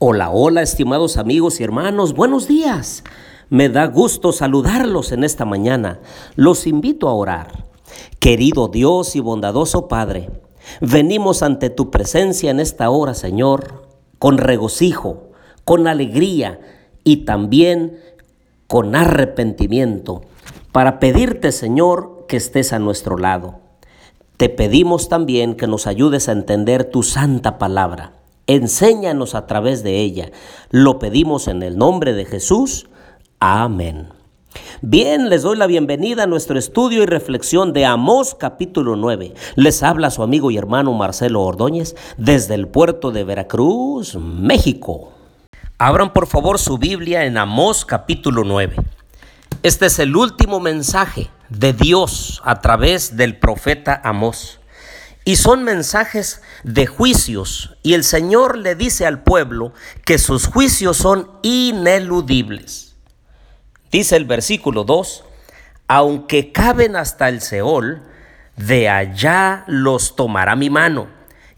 Hola, hola, estimados amigos y hermanos, buenos días. Me da gusto saludarlos en esta mañana. Los invito a orar. Querido Dios y bondadoso Padre, venimos ante tu presencia en esta hora, Señor, con regocijo, con alegría y también con arrepentimiento, para pedirte, Señor, que estés a nuestro lado. Te pedimos también que nos ayudes a entender tu santa palabra Enséñanos a través de ella. Lo pedimos en el nombre de Jesús. Amén. Bien, les doy la bienvenida a nuestro estudio y reflexión de Amós capítulo 9. Les habla su amigo y hermano Marcelo Ordóñez desde el puerto de Veracruz, México. Abran por favor su Biblia en Amós capítulo 9. Este es el último mensaje de Dios a través del profeta Amós. Y son mensajes de juicios. Y el Señor le dice al pueblo que sus juicios son ineludibles. Dice el versículo 2, aunque caben hasta el Seol, de allá los tomará mi mano.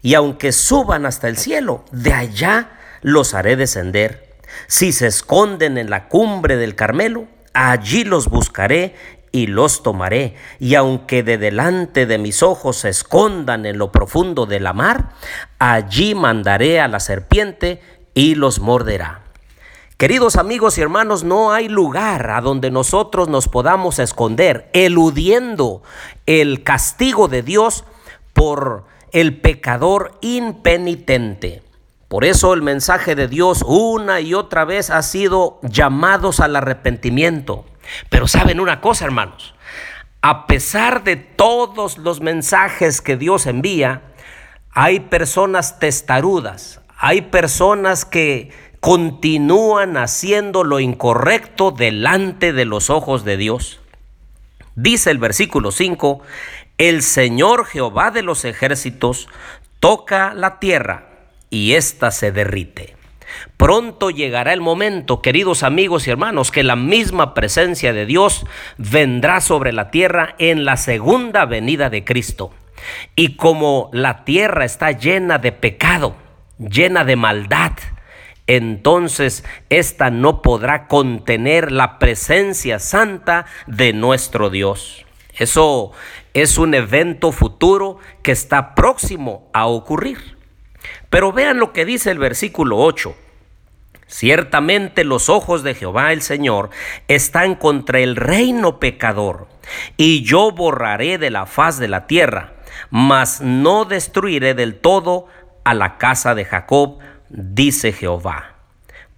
Y aunque suban hasta el cielo, de allá los haré descender. Si se esconden en la cumbre del Carmelo, allí los buscaré y los tomaré, y aunque de delante de mis ojos se escondan en lo profundo de la mar, allí mandaré a la serpiente y los morderá. Queridos amigos y hermanos, no hay lugar a donde nosotros nos podamos esconder, eludiendo el castigo de Dios por el pecador impenitente. Por eso el mensaje de Dios una y otra vez ha sido llamados al arrepentimiento. Pero saben una cosa, hermanos, a pesar de todos los mensajes que Dios envía, hay personas testarudas, hay personas que continúan haciendo lo incorrecto delante de los ojos de Dios. Dice el versículo 5, el Señor Jehová de los ejércitos toca la tierra y ésta se derrite. Pronto llegará el momento, queridos amigos y hermanos, que la misma presencia de Dios vendrá sobre la tierra en la segunda venida de Cristo. Y como la tierra está llena de pecado, llena de maldad, entonces ésta no podrá contener la presencia santa de nuestro Dios. Eso es un evento futuro que está próximo a ocurrir. Pero vean lo que dice el versículo 8. Ciertamente los ojos de Jehová el Señor están contra el reino pecador, y yo borraré de la faz de la tierra, mas no destruiré del todo a la casa de Jacob, dice Jehová.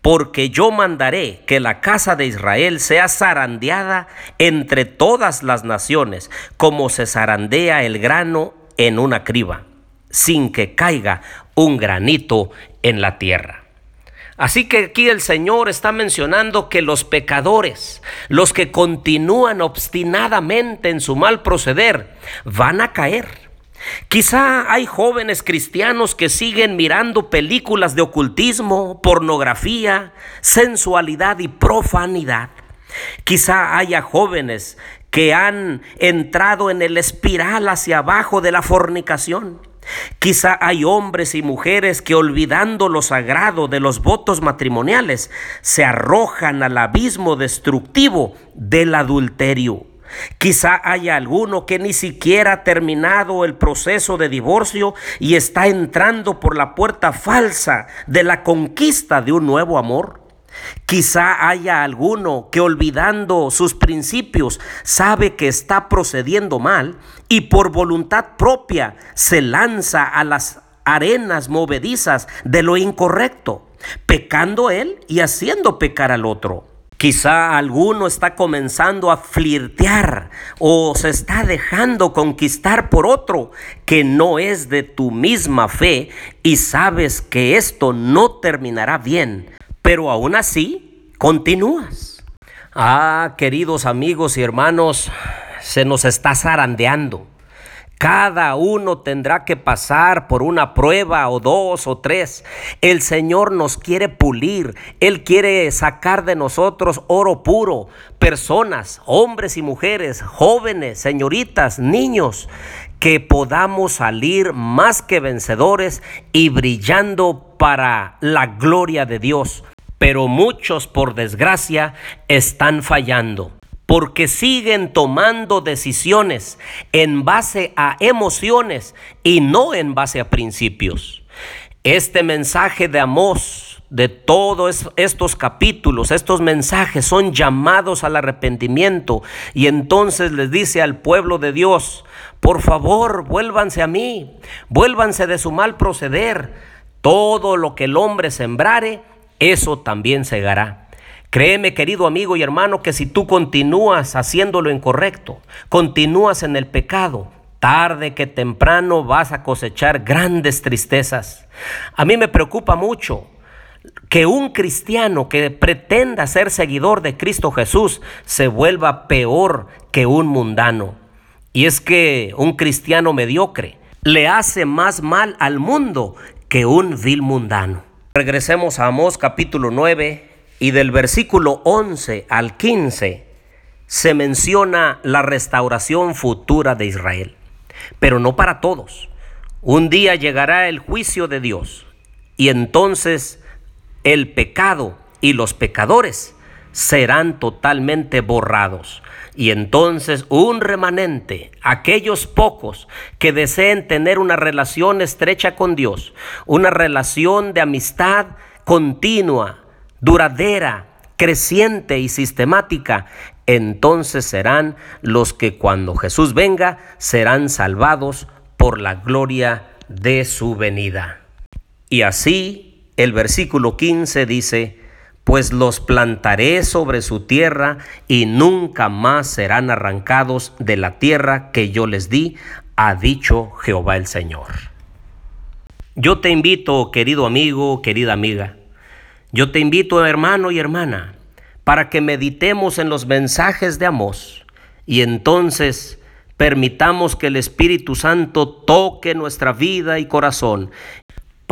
Porque yo mandaré que la casa de Israel sea zarandeada entre todas las naciones, como se zarandea el grano en una criba, sin que caiga un granito en la tierra. Así que aquí el Señor está mencionando que los pecadores, los que continúan obstinadamente en su mal proceder, van a caer. Quizá hay jóvenes cristianos que siguen mirando películas de ocultismo, pornografía, sensualidad y profanidad. Quizá haya jóvenes que han entrado en el espiral hacia abajo de la fornicación. Quizá hay hombres y mujeres que olvidando lo sagrado de los votos matrimoniales se arrojan al abismo destructivo del adulterio. Quizá haya alguno que ni siquiera ha terminado el proceso de divorcio y está entrando por la puerta falsa de la conquista de un nuevo amor. Quizá haya alguno que olvidando sus principios sabe que está procediendo mal y por voluntad propia se lanza a las arenas movedizas de lo incorrecto, pecando él y haciendo pecar al otro. Quizá alguno está comenzando a flirtear o se está dejando conquistar por otro que no es de tu misma fe y sabes que esto no terminará bien, pero aún así continúas. Ah, queridos amigos y hermanos, se nos está zarandeando. Cada uno tendrá que pasar por una prueba o dos o tres. El Señor nos quiere pulir. Él quiere sacar de nosotros oro puro. Personas, hombres y mujeres, jóvenes, señoritas, niños, que podamos salir más que vencedores y brillando para la gloria de Dios. Pero muchos, por desgracia, están fallando porque siguen tomando decisiones en base a emociones y no en base a principios. Este mensaje de Amós, de todos estos capítulos, estos mensajes son llamados al arrepentimiento y entonces les dice al pueblo de Dios, por favor, vuélvanse a mí, vuélvanse de su mal proceder. Todo lo que el hombre sembrare, eso también segará. Créeme, querido amigo y hermano, que si tú continúas haciendo lo incorrecto, continúas en el pecado, tarde que temprano vas a cosechar grandes tristezas. A mí me preocupa mucho que un cristiano que pretenda ser seguidor de Cristo Jesús se vuelva peor que un mundano. Y es que un cristiano mediocre le hace más mal al mundo que un vil mundano. Regresemos a Amós capítulo 9 y del versículo 11 al 15 se menciona la restauración futura de Israel pero no para todos. Un día llegará el juicio de Dios y entonces el pecado y los pecadores serán totalmente borrados. Y entonces un remanente, aquellos pocos que deseen tener una relación estrecha con Dios, una relación de amistad continua, duradera, creciente y sistemática, entonces serán los que cuando Jesús venga serán salvados por la gloria de su venida. Y así el versículo 15 dice, pues los plantaré sobre su tierra y nunca más serán arrancados de la tierra que yo les di, ha dicho Jehová el Señor. Yo te invito, querido amigo, querida amiga, yo te invito, hermano y hermana, para que meditemos en los mensajes de Amós y entonces permitamos que el Espíritu Santo toque nuestra vida y corazón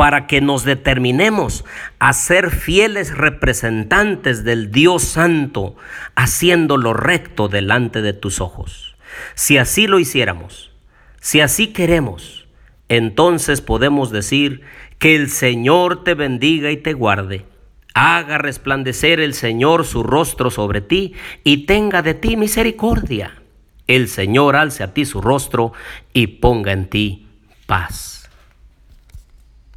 para que nos determinemos a ser fieles representantes del Dios Santo, haciendo lo recto delante de tus ojos. Si así lo hiciéramos, si así queremos, entonces podemos decir que el Señor te bendiga y te guarde Haga resplandecer el Señor su rostro sobre ti y tenga de ti misericordia. El Señor alce a ti su rostro y ponga en ti paz.